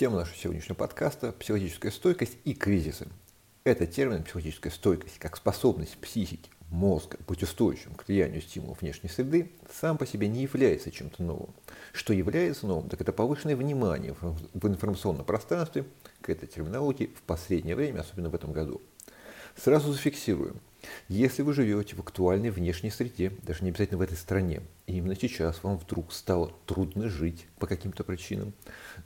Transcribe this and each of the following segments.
Тема нашего сегодняшнего подкаста – психологическая стойкость и кризисы. Это термин психологическая стойкость как способность психики, мозга быть устойчивым к влиянию стимулов внешней среды сам по себе не является чем-то новым. Что является новым, так это повышенное внимание в информационном пространстве к этой терминологии в последнее время, особенно в этом году. Сразу зафиксируем – если вы живете в актуальной внешней среде, даже не обязательно в этой стране, и именно сейчас вам вдруг стало трудно жить по каким-то причинам,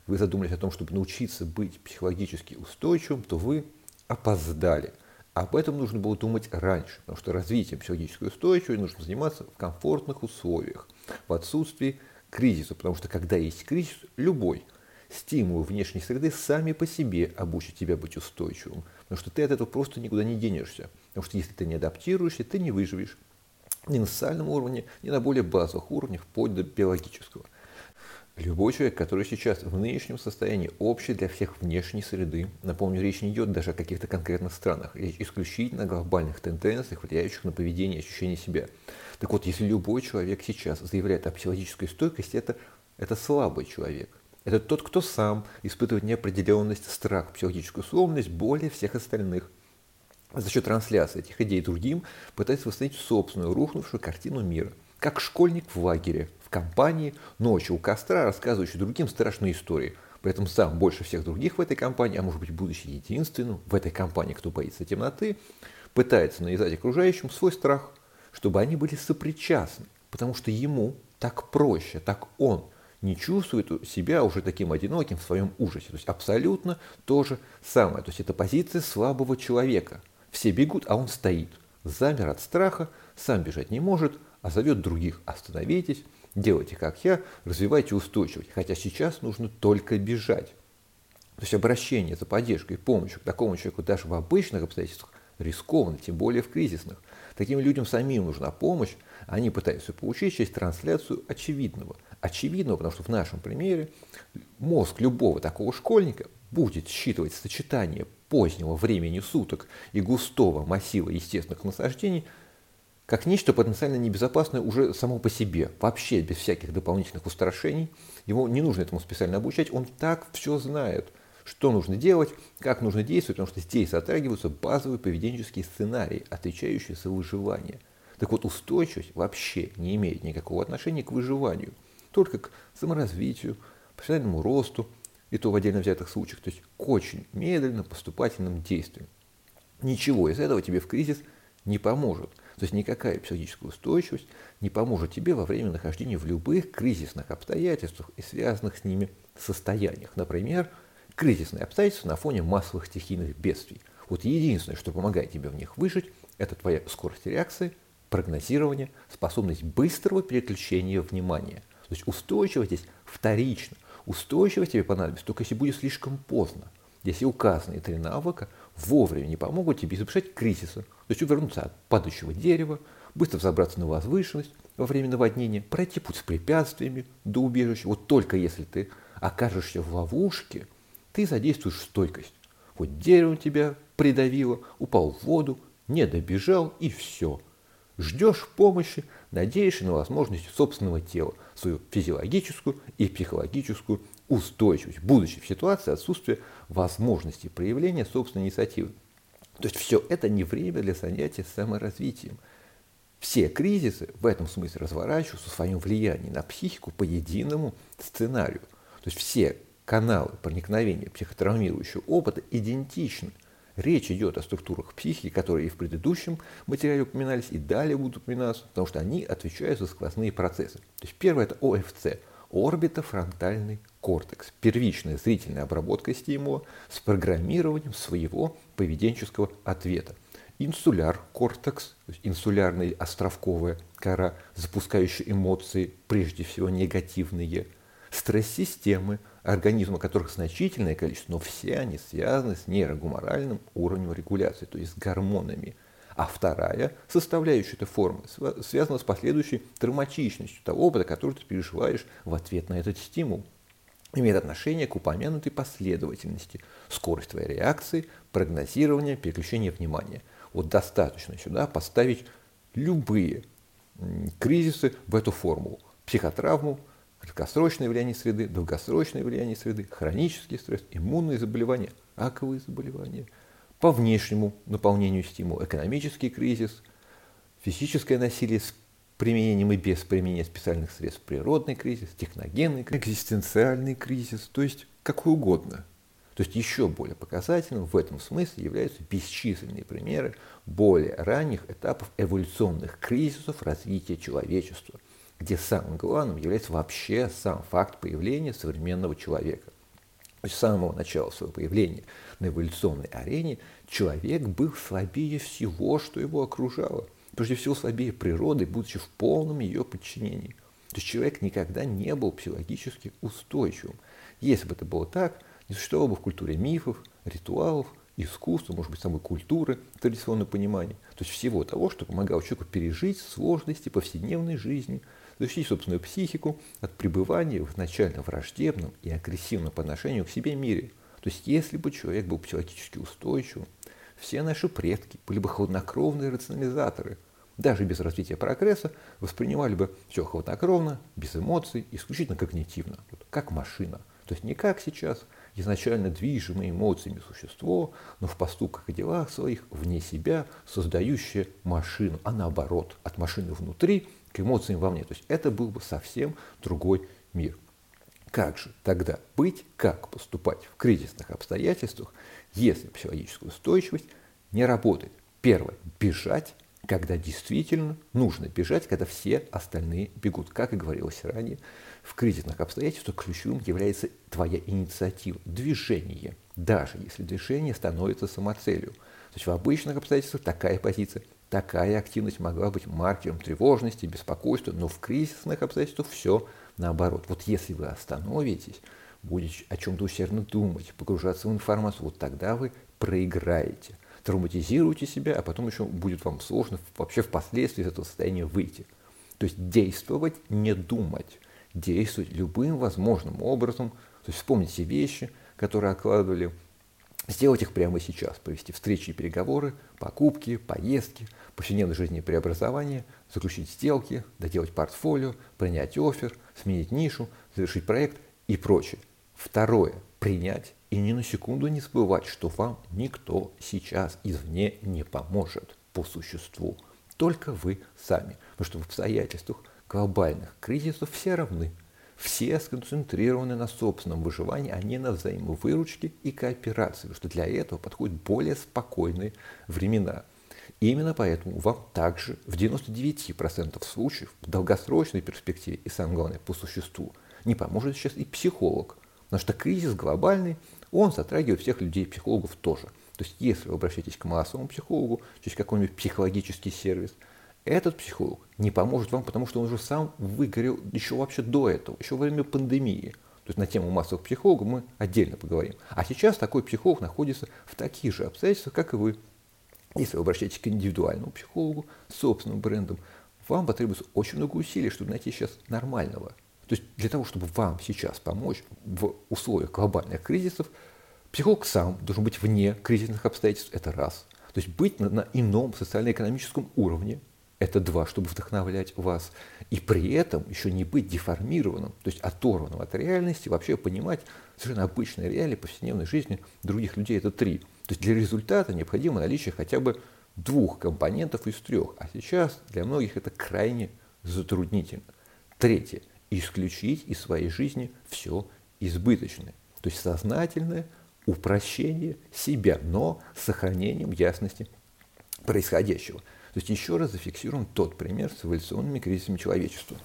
вы задумались о том, чтобы научиться быть психологически устойчивым, то вы опоздали. Об этом нужно было думать раньше, потому что развитием психологической устойчивости нужно заниматься в комфортных условиях, в отсутствии кризиса, потому что когда есть кризис, любой стимул внешней среды сами по себе обучат тебя быть устойчивым, потому что ты от этого просто никуда не денешься. Потому что если ты не адаптируешься, ты не выживешь ни на социальном уровне, ни на более базовых уровнях, вплоть до биологического. Любой человек, который сейчас в нынешнем состоянии общий для всех внешней среды, напомню, речь не идет даже о каких-то конкретных странах, речь исключительно о глобальных тенденциях, влияющих на поведение и ощущение себя. Так вот, если любой человек сейчас заявляет о психологической стойкости, это, это слабый человек. Это тот, кто сам испытывает неопределенность, страх, психологическую условность более всех остальных – за счет трансляции этих идей другим пытается восстановить собственную рухнувшую картину мира. Как школьник в лагере, в компании, ночью у костра, рассказывающий другим страшные истории. При этом сам больше всех других в этой компании, а может быть будучи единственным в этой компании, кто боится темноты, пытается навязать окружающим свой страх, чтобы они были сопричастны, потому что ему так проще, так он не чувствует себя уже таким одиноким в своем ужасе. То есть абсолютно то же самое. То есть это позиция слабого человека – все бегут, а он стоит. Замер от страха, сам бежать не может, а зовет других. Остановитесь, делайте как я, развивайте устойчивость. Хотя сейчас нужно только бежать. То есть обращение за поддержкой и помощью к такому человеку даже в обычных обстоятельствах рискованно, тем более в кризисных. Таким людям самим нужна помощь, они пытаются получить через трансляцию очевидного. Очевидного, потому что в нашем примере мозг любого такого школьника будет считывать сочетание позднего времени суток и густого массива естественных насаждений как нечто потенциально небезопасное уже само по себе, вообще без всяких дополнительных устрашений. Его не нужно этому специально обучать, он так все знает, что нужно делать, как нужно действовать, потому что здесь затрагиваются базовые поведенческие сценарии, отвечающие за выживание. Так вот, устойчивость вообще не имеет никакого отношения к выживанию, только к саморазвитию, профессиональному росту, и то в отдельно взятых случаях, то есть к очень медленно поступательным действиям. Ничего из этого тебе в кризис не поможет. То есть никакая психологическая устойчивость не поможет тебе во время нахождения в любых кризисных обстоятельствах и связанных с ними состояниях. Например, кризисные обстоятельства на фоне массовых стихийных бедствий. Вот единственное, что помогает тебе в них выжить, это твоя скорость реакции, прогнозирование, способность быстрого переключения внимания. То есть устойчивость здесь вторично. Устойчивость тебе понадобится только если будет слишком поздно. Если указанные три навыка вовремя не помогут тебе избежать кризиса, то есть увернуться от падающего дерева, быстро взобраться на возвышенность во время наводнения, пройти путь с препятствиями до убежища. Вот только если ты окажешься в ловушке, ты задействуешь стойкость. Вот дерево тебя придавило, упал в воду, не добежал и все – Ждешь помощи, надеешься на возможность собственного тела, свою физиологическую и психологическую устойчивость, будучи в ситуации отсутствия возможности проявления собственной инициативы. То есть все это не время для занятия саморазвитием. Все кризисы в этом смысле разворачиваются в своем влиянии на психику по единому сценарию. То есть все каналы проникновения психотравмирующего опыта идентичны. Речь идет о структурах психики, которые и в предыдущем материале упоминались, и далее будут упоминаться, потому что они отвечают за сквозные процессы. То есть первое это ОФЦ – орбитофронтальный кортекс, первичная зрительная обработка стимула с программированием своего поведенческого ответа. Инсуляр кортекс, инсулярная островковая кора, запускающая эмоции, прежде всего негативные. Стресс-системы – организмы, которых значительное количество, но все они связаны с нейрогуморальным уровнем регуляции, то есть с гормонами. А вторая составляющая этой формы связана с последующей травматичностью того опыта, который ты переживаешь в ответ на этот стимул. Имеет отношение к упомянутой последовательности, скорость твоей реакции, прогнозирование, переключение внимания. Вот достаточно сюда поставить любые кризисы в эту формулу. Психотравму, краткосрочное влияние среды, долгосрочное влияние среды, хронический стресс, иммунные заболевания, раковые заболевания, по внешнему наполнению стимула, экономический кризис, физическое насилие с применением и без применения специальных средств, природный кризис, техногенный кризис, экзистенциальный кризис, то есть какой угодно. То есть еще более показательным в этом смысле являются бесчисленные примеры более ранних этапов эволюционных кризисов развития человечества, где самым главным является вообще сам факт появления современного человека. С самого начала своего появления на эволюционной арене человек был слабее всего, что его окружало. Прежде всего слабее природы, будучи в полном ее подчинении. То есть человек никогда не был психологически устойчивым. Если бы это было так, не существовало бы в культуре мифов, ритуалов, искусства, может быть, самой культуры, традиционного понимания. То есть всего того, что помогало человеку пережить сложности повседневной жизни, защитить собственную психику от пребывания в изначально враждебном и агрессивном по отношению к себе мире. То есть если бы человек был психологически устойчивым, все наши предки были бы хладнокровные рационализаторы, даже без развития прогресса воспринимали бы все хладнокровно, без эмоций, исключительно когнитивно, как машина. То есть не как сейчас, изначально движимое эмоциями существо, но в поступках и делах своих вне себя создающее машину, а наоборот, от машины внутри к эмоциям вовне. То есть это был бы совсем другой мир. Как же тогда быть, как поступать в кризисных обстоятельствах, если психологическая устойчивость не работает? Первое – бежать когда действительно нужно бежать, когда все остальные бегут. Как и говорилось ранее, в кризисных обстоятельствах ключевым является твоя инициатива, движение, даже если движение становится самоцелью. То есть в обычных обстоятельствах такая позиция, такая активность могла быть маркером тревожности, беспокойства, но в кризисных обстоятельствах все наоборот. Вот если вы остановитесь, будете о чем-то усердно думать, погружаться в информацию, вот тогда вы проиграете травматизируете себя, а потом еще будет вам сложно вообще впоследствии из этого состояния выйти. То есть действовать, не думать, действовать любым возможным образом, то есть вспомните вещи, которые откладывали, сделать их прямо сейчас, провести встречи и переговоры, покупки, поездки, повседневной жизни преобразования, заключить сделки, доделать портфолио, принять офер, сменить нишу, завершить проект и прочее. Второе – принять и ни на секунду не забывать, что вам никто сейчас извне не поможет по существу. Только вы сами. Потому что в обстоятельствах глобальных кризисов все равны. Все сконцентрированы на собственном выживании, а не на взаимовыручке и кооперации. Потому что для этого подходят более спокойные времена. Именно поэтому вам также в 99% случаев в долгосрочной перспективе и, самое главное, по существу не поможет сейчас и психолог. Потому что кризис глобальный, он затрагивает всех людей, психологов тоже. То есть, если вы обращаетесь к массовому психологу через какой-нибудь психологический сервис, этот психолог не поможет вам, потому что он уже сам выгорел еще вообще до этого, еще во время пандемии. То есть на тему массовых психологов мы отдельно поговорим. А сейчас такой психолог находится в таких же обстоятельствах, как и вы. Если вы обращаетесь к индивидуальному психологу с собственным брендом, вам потребуется очень много усилий, чтобы найти сейчас нормального то есть для того, чтобы вам сейчас помочь в условиях глобальных кризисов, психолог сам должен быть вне кризисных обстоятельств, это раз. То есть быть на, на ином социально-экономическом уровне, это два, чтобы вдохновлять вас. И при этом еще не быть деформированным, то есть оторванным от реальности, вообще понимать совершенно обычные реалии повседневной жизни других людей, это три. То есть для результата необходимо наличие хотя бы двух компонентов из трех, а сейчас для многих это крайне затруднительно. Третье – исключить из своей жизни все избыточное. То есть сознательное упрощение себя, но с сохранением ясности происходящего. То есть еще раз зафиксируем тот пример с эволюционными кризисами человечества.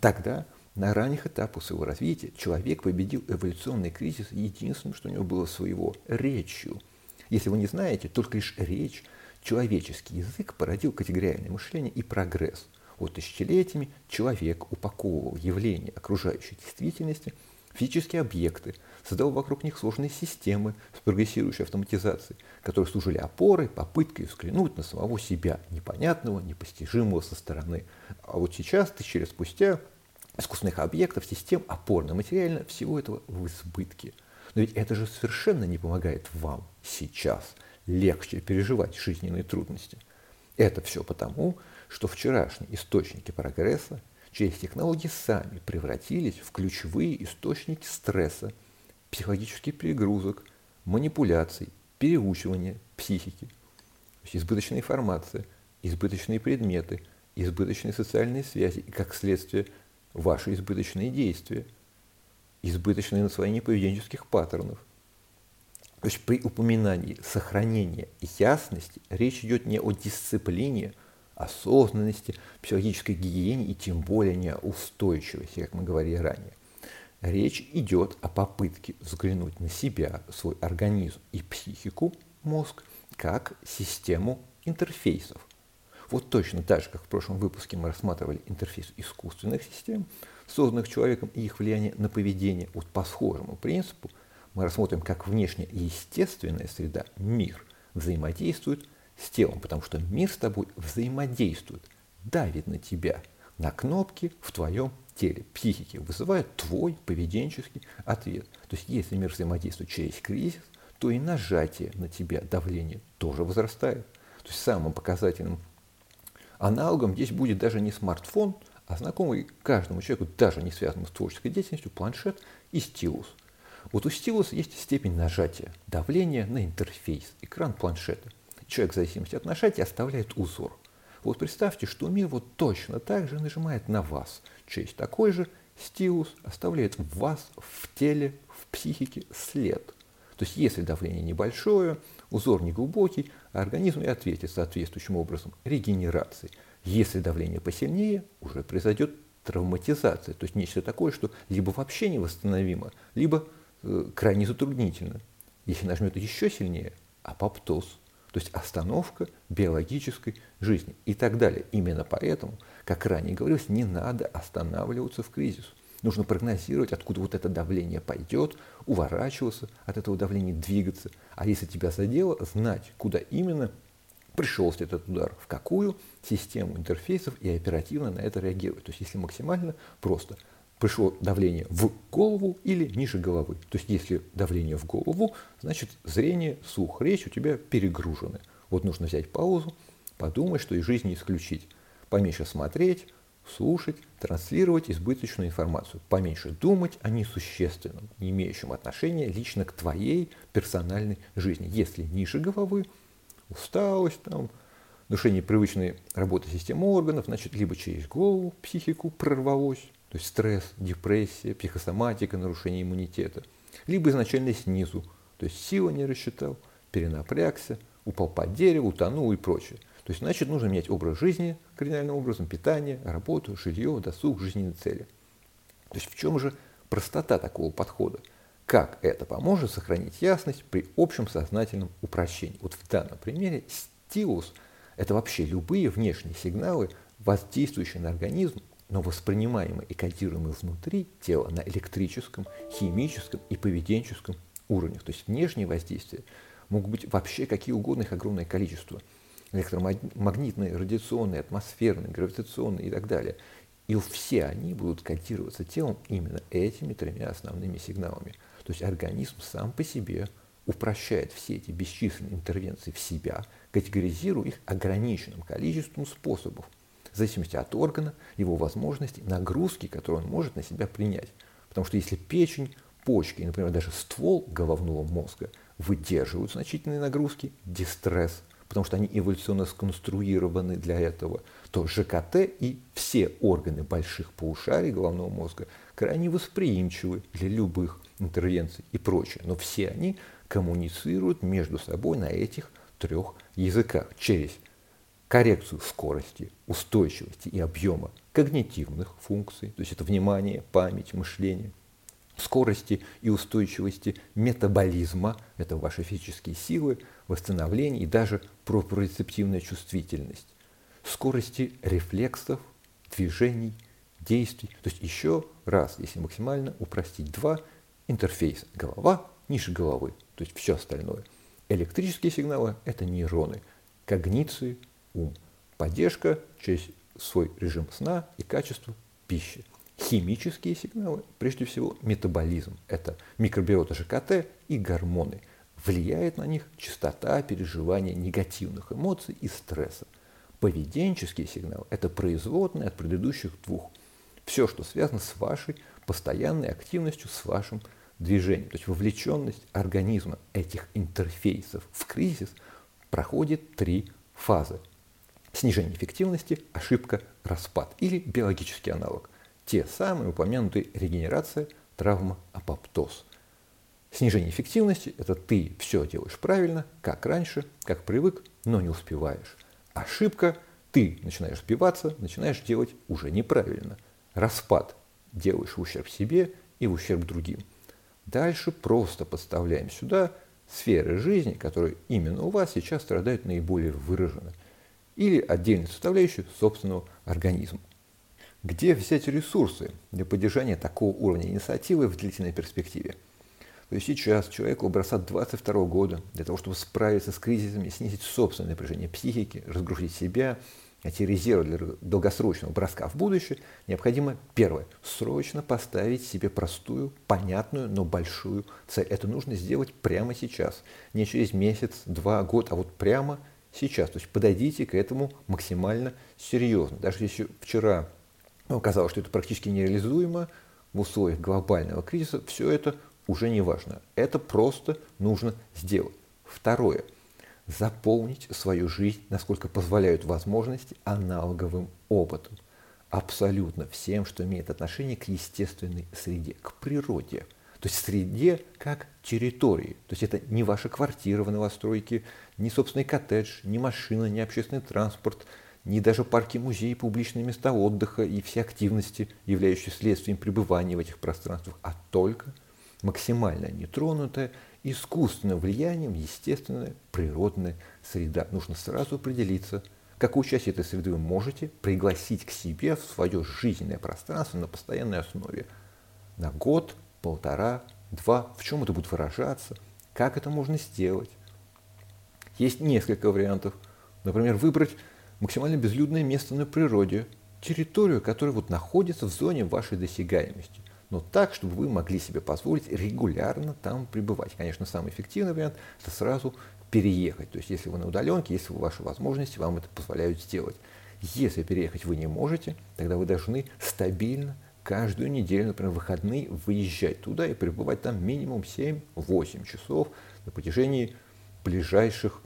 Тогда на ранних этапах своего развития человек победил эволюционный кризис единственным, что у него было своего – речью. Если вы не знаете, только лишь речь, человеческий язык породил категориальное мышление и прогресс – вот тысячелетиями человек упаковывал явления окружающей действительности физические объекты, создал вокруг них сложные системы с прогрессирующей автоматизацией, которые служили опорой, попыткой взглянуть на самого себя, непонятного, непостижимого со стороны. А вот сейчас, тысячи лет спустя, искусственных объектов, систем, опорно-материально, всего этого в избытке. Но ведь это же совершенно не помогает вам сейчас легче переживать жизненные трудности. Это все потому, что вчерашние источники прогресса через технологии сами превратились в ключевые источники стресса, психологических перегрузок, манипуляций, переучивания психики. Избыточная информация, избыточные предметы, избыточные социальные связи и, как следствие, ваши избыточные действия, избыточное насвоение поведенческих паттернов. То есть при упоминании сохранения ясности речь идет не о дисциплине, осознанности, психологической гигиене и тем более не о устойчивости, как мы говорили ранее. Речь идет о попытке взглянуть на себя, свой организм и психику, мозг, как систему интерфейсов. Вот точно так же, как в прошлом выпуске мы рассматривали интерфейс искусственных систем, созданных человеком и их влияние на поведение, вот по схожему принципу мы рассмотрим, как внешняя естественная среда, мир, взаимодействует с телом, потому что мир с тобой взаимодействует, давит на тебя, на кнопки в твоем теле, психике, вызывает твой поведенческий ответ. То есть если мир взаимодействует через кризис, то и нажатие на тебя, давление тоже возрастает. То есть самым показательным аналогом здесь будет даже не смартфон, а знакомый каждому человеку, даже не связанному с творческой деятельностью, планшет и стилус. Вот у стилуса есть степень нажатия, давления на интерфейс, экран планшета. Человек в зависимости от нажатия оставляет узор. Вот представьте, что мир вот точно так же нажимает на вас. Через такой же стилус оставляет в вас, в теле, в психике след – то есть если давление небольшое, узор не глубокий, организм и ответит соответствующим образом регенерации. Если давление посильнее, уже произойдет травматизация, то есть нечто такое, что либо вообще невосстановимо, либо э, крайне затруднительно. Если нажмет еще сильнее, апоптоз, то есть остановка биологической жизни и так далее. Именно поэтому, как ранее говорилось, не надо останавливаться в кризис. Нужно прогнозировать, откуда вот это давление пойдет, уворачиваться от этого давления, двигаться. А если тебя задело, знать, куда именно пришелся этот удар, в какую систему интерфейсов и оперативно на это реагировать. То есть если максимально просто пришло давление в голову или ниже головы. То есть если давление в голову, значит зрение, слух, речь у тебя перегружены. Вот нужно взять паузу, подумать, что из жизни исключить. Поменьше смотреть, слушать, транслировать избыточную информацию, поменьше думать о несущественном, не имеющем отношения лично к твоей персональной жизни. Если ниже головы, усталость, там, нарушение привычной работы системы органов, значит, либо через голову психику прорвалось, то есть стресс, депрессия, психосоматика, нарушение иммунитета, либо изначально снизу, то есть сила не рассчитал, перенапрягся, упал под дерево, утонул и прочее. То есть, значит, нужно менять образ жизни кардинальным образом, питание, работу, жилье, досуг, жизненные цели. То есть в чем же простота такого подхода? Как это поможет сохранить ясность при общем сознательном упрощении? Вот в данном примере стилус – это вообще любые внешние сигналы, воздействующие на организм, но воспринимаемые и кодируемые внутри тела на электрическом, химическом и поведенческом уровнях. То есть внешние воздействия могут быть вообще какие угодно, их огромное количество – электромагнитные, радиационные, атмосферные, гравитационные и так далее. И все они будут кодироваться телом именно этими тремя основными сигналами. То есть организм сам по себе упрощает все эти бесчисленные интервенции в себя, категоризируя их ограниченным количеством способов, в зависимости от органа, его возможностей, нагрузки, которые он может на себя принять. Потому что если печень, почки, например, даже ствол головного мозга выдерживают значительные нагрузки, дистресс, потому что они эволюционно сконструированы для этого, то ЖКТ и все органы больших полушарий головного мозга крайне восприимчивы для любых интервенций и прочее. Но все они коммуницируют между собой на этих трех языках через коррекцию скорости, устойчивости и объема когнитивных функций, то есть это внимание, память, мышление – скорости и устойчивости метаболизма, это ваши физические силы, восстановление и даже проприорецептивная чувствительность, скорости рефлексов, движений, действий. То есть еще раз, если максимально упростить, два интерфейса. Голова, ниже головы, то есть все остальное. Электрические сигналы – это нейроны, когниции, ум. Поддержка через свой режим сна и качество пищи химические сигналы, прежде всего метаболизм, это микробиота ЖКТ и гормоны. Влияет на них частота переживания негативных эмоций и стресса. Поведенческие сигналы – это производные от предыдущих двух. Все, что связано с вашей постоянной активностью, с вашим движением. То есть вовлеченность организма этих интерфейсов в кризис проходит три фазы. Снижение эффективности, ошибка, распад или биологический аналог. Те самые упомянутые регенерация, травма, апоптоз. Снижение эффективности – это ты все делаешь правильно, как раньше, как привык, но не успеваешь. Ошибка – ты начинаешь сбиваться, начинаешь делать уже неправильно. Распад – делаешь в ущерб себе и в ущерб другим. Дальше просто подставляем сюда сферы жизни, которые именно у вас сейчас страдают наиболее выраженно. Или отдельную составляющую собственного организма. Где взять ресурсы для поддержания такого уровня инициативы в длительной перспективе? То есть сейчас человеку образца 22 года для того, чтобы справиться с кризисами, снизить собственное напряжение психики, разгрузить себя, эти резервы для долгосрочного броска в будущее, необходимо, первое, срочно поставить себе простую, понятную, но большую цель. Это нужно сделать прямо сейчас. Не через месяц, два, год, а вот прямо сейчас. То есть подойдите к этому максимально серьезно. Даже если вчера вам казалось, что это практически нереализуемо, в условиях глобального кризиса все это уже не важно. Это просто нужно сделать. Второе – заполнить свою жизнь, насколько позволяют возможности, аналоговым опытом. Абсолютно всем, что имеет отношение к естественной среде, к природе. То есть среде как территории. То есть это не ваша квартира в новостройке, не собственный коттедж, не машина, не общественный транспорт, не даже парки, музеи, публичные места отдыха и все активности, являющиеся следствием пребывания в этих пространствах, а только максимально нетронутая искусственным влиянием естественная природная среда. Нужно сразу определиться, какую часть этой среды вы можете пригласить к себе в свое жизненное пространство на постоянной основе. На год, полтора, два, в чем это будет выражаться, как это можно сделать. Есть несколько вариантов. Например, выбрать максимально безлюдное место на природе, территорию, которая вот находится в зоне вашей досягаемости но так, чтобы вы могли себе позволить регулярно там пребывать. Конечно, самый эффективный вариант – это сразу переехать. То есть, если вы на удаленке, если ваши возможности вам это позволяют сделать. Если переехать вы не можете, тогда вы должны стабильно каждую неделю, например, выходные, выезжать туда и пребывать там минимум 7-8 часов на протяжении ближайших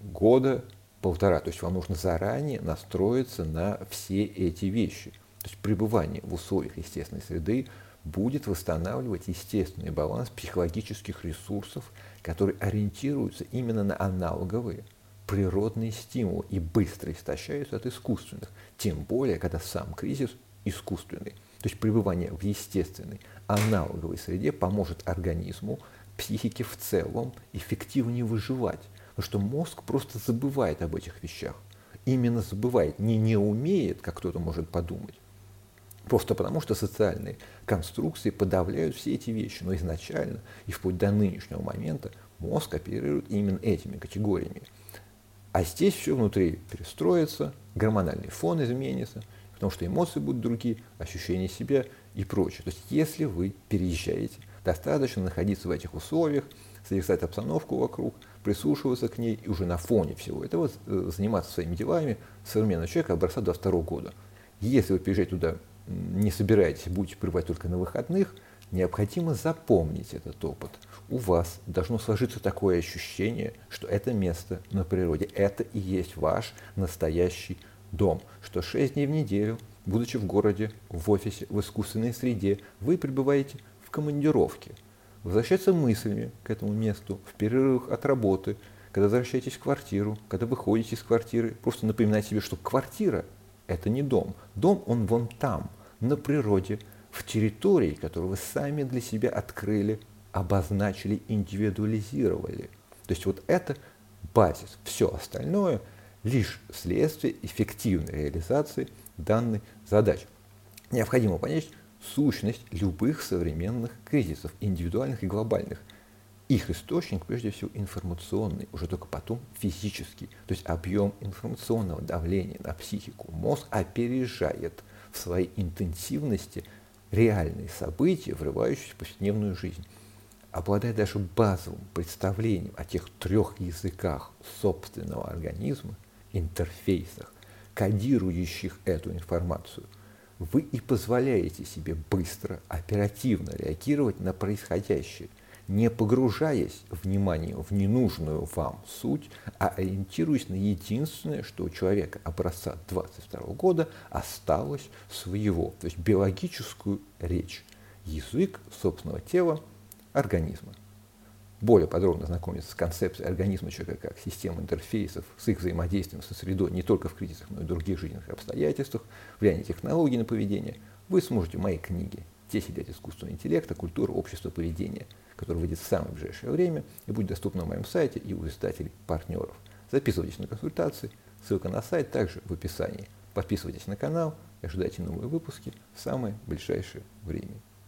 года полтора. То есть вам нужно заранее настроиться на все эти вещи. То есть пребывание в условиях естественной среды будет восстанавливать естественный баланс психологических ресурсов, которые ориентируются именно на аналоговые природные стимулы и быстро истощаются от искусственных, тем более, когда сам кризис искусственный. То есть пребывание в естественной аналоговой среде поможет организму, психике в целом эффективнее выживать. Потому что мозг просто забывает об этих вещах. Именно забывает, не не умеет, как кто-то может подумать, Просто потому, что социальные конструкции подавляют все эти вещи. Но изначально и вплоть до нынешнего момента мозг оперирует именно этими категориями. А здесь все внутри перестроится, гормональный фон изменится, потому что эмоции будут другие, ощущения себя и прочее. То есть если вы переезжаете, достаточно находиться в этих условиях, созерцать обстановку вокруг, прислушиваться к ней и уже на фоне всего этого э, заниматься своими делами современного человека образца 22 года. Если вы переезжаете туда не собираетесь, будете пребывать только на выходных, необходимо запомнить этот опыт. У вас должно сложиться такое ощущение, что это место на природе, это и есть ваш настоящий дом, что 6 дней в неделю, будучи в городе, в офисе, в искусственной среде, вы пребываете в командировке. Возвращаться мыслями к этому месту в перерывах от работы, когда возвращаетесь в квартиру, когда выходите из квартиры, просто напоминать себе, что квартира – это не дом. Дом, он вон там, на природе, в территории, которую вы сами для себя открыли, обозначили, индивидуализировали. То есть вот это базис. Все остальное лишь следствие эффективной реализации данной задачи. Необходимо понять сущность любых современных кризисов, индивидуальных и глобальных. Их источник, прежде всего, информационный, уже только потом физический. То есть объем информационного давления на психику мозг опережает – в своей интенсивности реальные события, врывающиеся в повседневную жизнь. Обладая даже базовым представлением о тех трех языках собственного организма, интерфейсах, кодирующих эту информацию, вы и позволяете себе быстро, оперативно реагировать на происходящее, не погружаясь вниманием в ненужную вам суть, а ориентируясь на единственное, что у человека образца 22 года осталось своего, то есть биологическую речь, язык собственного тела, организма более подробно знакомиться с концепцией организма человека как системы интерфейсов, с их взаимодействием со средой не только в кризисах, но и в других жизненных обстоятельствах, влияние технологий на поведение, вы сможете в моей книге «10 лет искусственного интеллекта. Культура, общество, поведение», которая выйдет в самое ближайшее время и будет доступна на моем сайте и у издателей-партнеров. Записывайтесь на консультации, ссылка на сайт также в описании. Подписывайтесь на канал и ожидайте новые выпуски в самое ближайшее время.